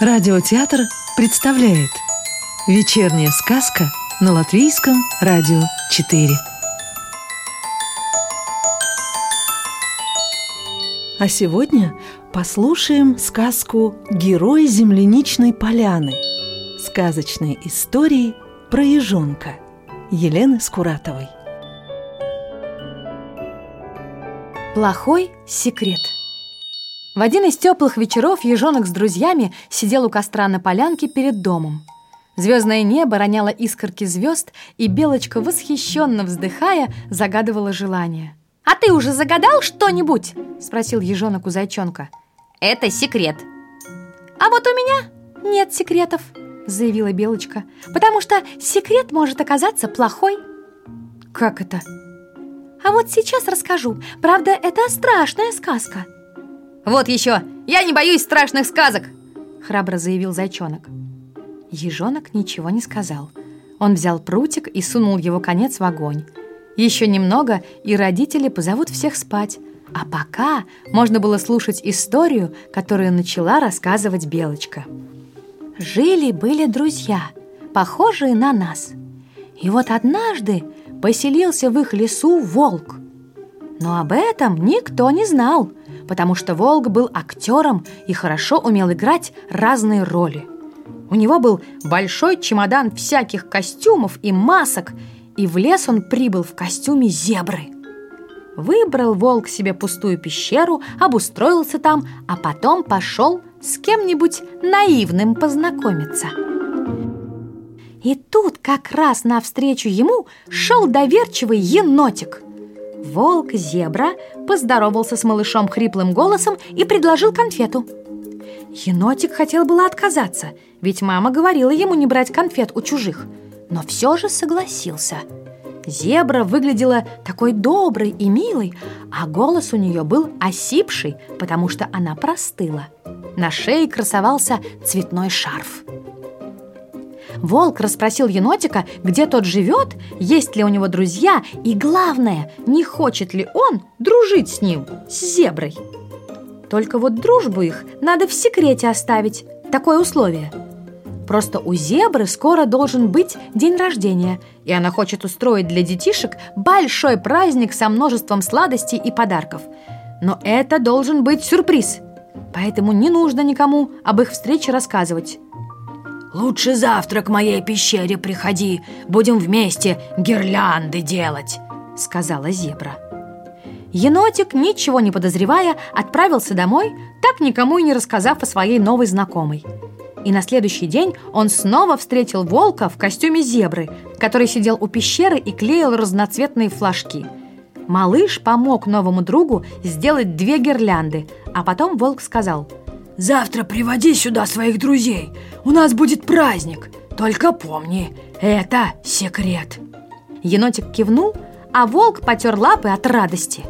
Радиотеатр представляет Вечерняя сказка на Латвийском радио 4 А сегодня послушаем сказку «Герой земляничной поляны» Сказочные истории про ежонка Елены Скуратовой. Плохой секрет В один из теплых вечеров ежонок с друзьями сидел у костра на полянке перед домом. Звездное небо роняло искорки звезд, и Белочка, восхищенно вздыхая, загадывала желание. «А ты уже загадал что-нибудь?» – спросил ежонок у зайчонка. «Это секрет». «А вот у меня нет секретов», – заявила Белочка, «потому что секрет может оказаться плохой». «Как это?» А вот сейчас расскажу. Правда, это страшная сказка. Вот еще! Я не боюсь страшных сказок! Храбро заявил зайчонок. Ежонок ничего не сказал. Он взял прутик и сунул его конец в огонь. Еще немного, и родители позовут всех спать. А пока можно было слушать историю, которую начала рассказывать Белочка. Жили-были друзья, похожие на нас. И вот однажды поселился в их лесу волк. Но об этом никто не знал, потому что волк был актером и хорошо умел играть разные роли. У него был большой чемодан всяких костюмов и масок, и в лес он прибыл в костюме зебры. Выбрал волк себе пустую пещеру, обустроился там, а потом пошел с кем-нибудь наивным познакомиться. И тут как раз навстречу ему шел доверчивый енотик. Волк-зебра поздоровался с малышом хриплым голосом и предложил конфету. Енотик хотел было отказаться, ведь мама говорила ему не брать конфет у чужих, но все же согласился. Зебра выглядела такой доброй и милой, а голос у нее был осипший, потому что она простыла. На шее красовался цветной шарф. Волк расспросил енотика, где тот живет, есть ли у него друзья и, главное, не хочет ли он дружить с ним, с зеброй. Только вот дружбу их надо в секрете оставить, такое условие. Просто у зебры скоро должен быть день рождения, и она хочет устроить для детишек большой праздник со множеством сладостей и подарков. Но это должен быть сюрприз, поэтому не нужно никому об их встрече рассказывать. «Лучше завтра к моей пещере приходи, будем вместе гирлянды делать», — сказала зебра. Енотик, ничего не подозревая, отправился домой, так никому и не рассказав о своей новой знакомой. И на следующий день он снова встретил волка в костюме зебры, который сидел у пещеры и клеил разноцветные флажки. Малыш помог новому другу сделать две гирлянды, а потом волк сказал – Завтра приводи сюда своих друзей. У нас будет праздник. Только помни, это секрет. Енотик кивнул, а волк потер лапы от радости.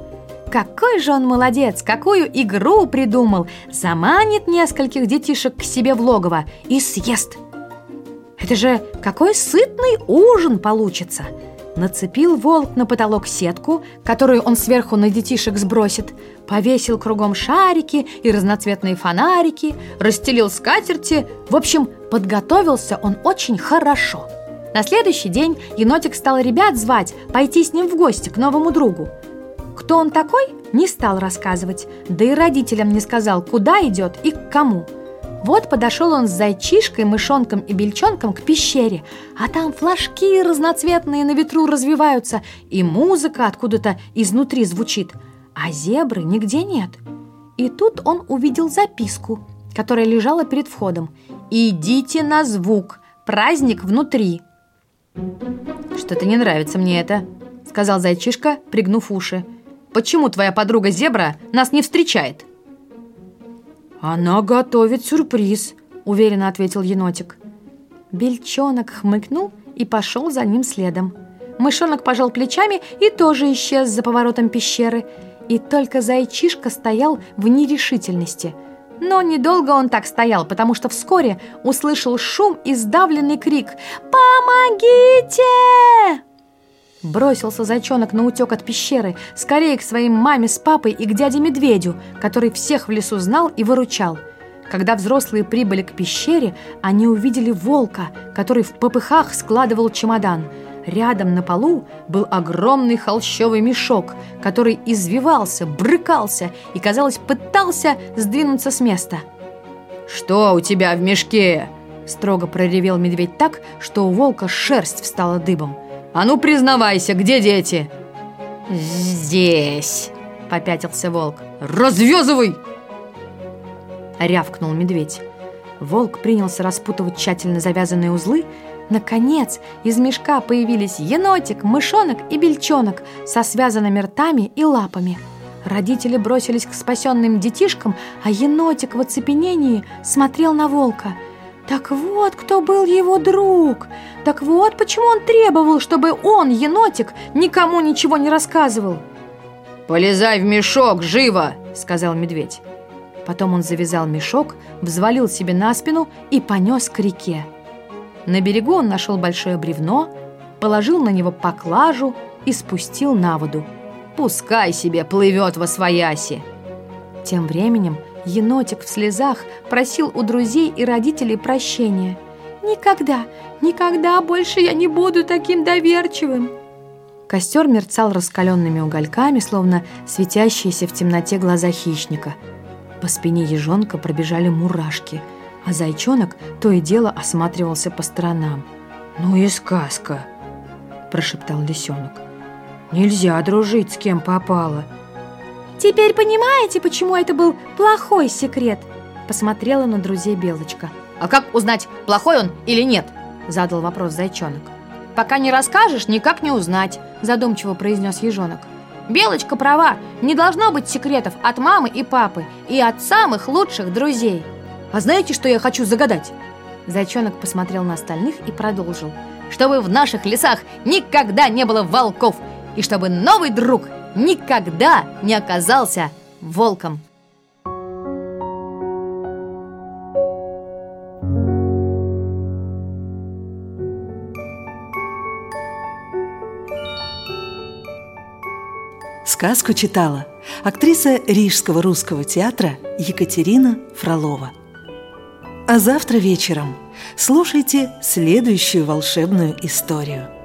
Какой же он молодец, какую игру придумал. Заманит нескольких детишек к себе в логово и съест. Это же какой сытный ужин получится. Нацепил волк на потолок сетку, которую он сверху на детишек сбросит, повесил кругом шарики и разноцветные фонарики, расстелил скатерти. В общем, подготовился он очень хорошо. На следующий день енотик стал ребят звать пойти с ним в гости к новому другу. Кто он такой, не стал рассказывать, да и родителям не сказал, куда идет и к кому – вот подошел он с зайчишкой, мышонком и бельчонком к пещере, а там флажки разноцветные на ветру развиваются, и музыка откуда-то изнутри звучит, а зебры нигде нет. И тут он увидел записку, которая лежала перед входом. «Идите на звук, праздник внутри». «Что-то не нравится мне это», — сказал зайчишка, пригнув уши. «Почему твоя подруга зебра нас не встречает?» «Она готовит сюрприз», — уверенно ответил енотик. Бельчонок хмыкнул и пошел за ним следом. Мышонок пожал плечами и тоже исчез за поворотом пещеры. И только зайчишка стоял в нерешительности. Но недолго он так стоял, потому что вскоре услышал шум и сдавленный крик «Помогите!» Бросился зайчонок на утек от пещеры, скорее к своим маме с папой и к дяде Медведю, который всех в лесу знал и выручал. Когда взрослые прибыли к пещере, они увидели волка, который в попыхах складывал чемодан. Рядом на полу был огромный холщовый мешок, который извивался, брыкался и, казалось, пытался сдвинуться с места. «Что у тебя в мешке?» Строго проревел медведь так, что у волка шерсть встала дыбом. «А ну признавайся, где дети?» «Здесь», — попятился волк. «Развязывай!» Рявкнул медведь. Волк принялся распутывать тщательно завязанные узлы. Наконец, из мешка появились енотик, мышонок и бельчонок со связанными ртами и лапами. Родители бросились к спасенным детишкам, а енотик в оцепенении смотрел на волка. Так вот, кто был его друг. Так вот, почему он требовал, чтобы он, енотик, никому ничего не рассказывал. «Полезай в мешок, живо!» — сказал медведь. Потом он завязал мешок, взвалил себе на спину и понес к реке. На берегу он нашел большое бревно, положил на него поклажу и спустил на воду. «Пускай себе плывет во свояси!» Тем временем енотик в слезах просил у друзей и родителей прощения. «Никогда, никогда больше я не буду таким доверчивым!» Костер мерцал раскаленными угольками, словно светящиеся в темноте глаза хищника – по спине ежонка пробежали мурашки, а зайчонок то и дело осматривался по сторонам. «Ну и сказка!» – прошептал лисенок. «Нельзя дружить с кем попало!» «Теперь понимаете, почему это был плохой секрет?» – посмотрела на друзей Белочка. «А как узнать, плохой он или нет?» – задал вопрос зайчонок. «Пока не расскажешь, никак не узнать», – задумчиво произнес ежонок. Белочка права, не должно быть секретов от мамы и папы и от самых лучших друзей. А знаете, что я хочу загадать? Зайчонок посмотрел на остальных и продолжил. Чтобы в наших лесах никогда не было волков, и чтобы новый друг никогда не оказался волком. Сказку читала актриса Рижского русского театра Екатерина Фролова. А завтра вечером слушайте следующую волшебную историю –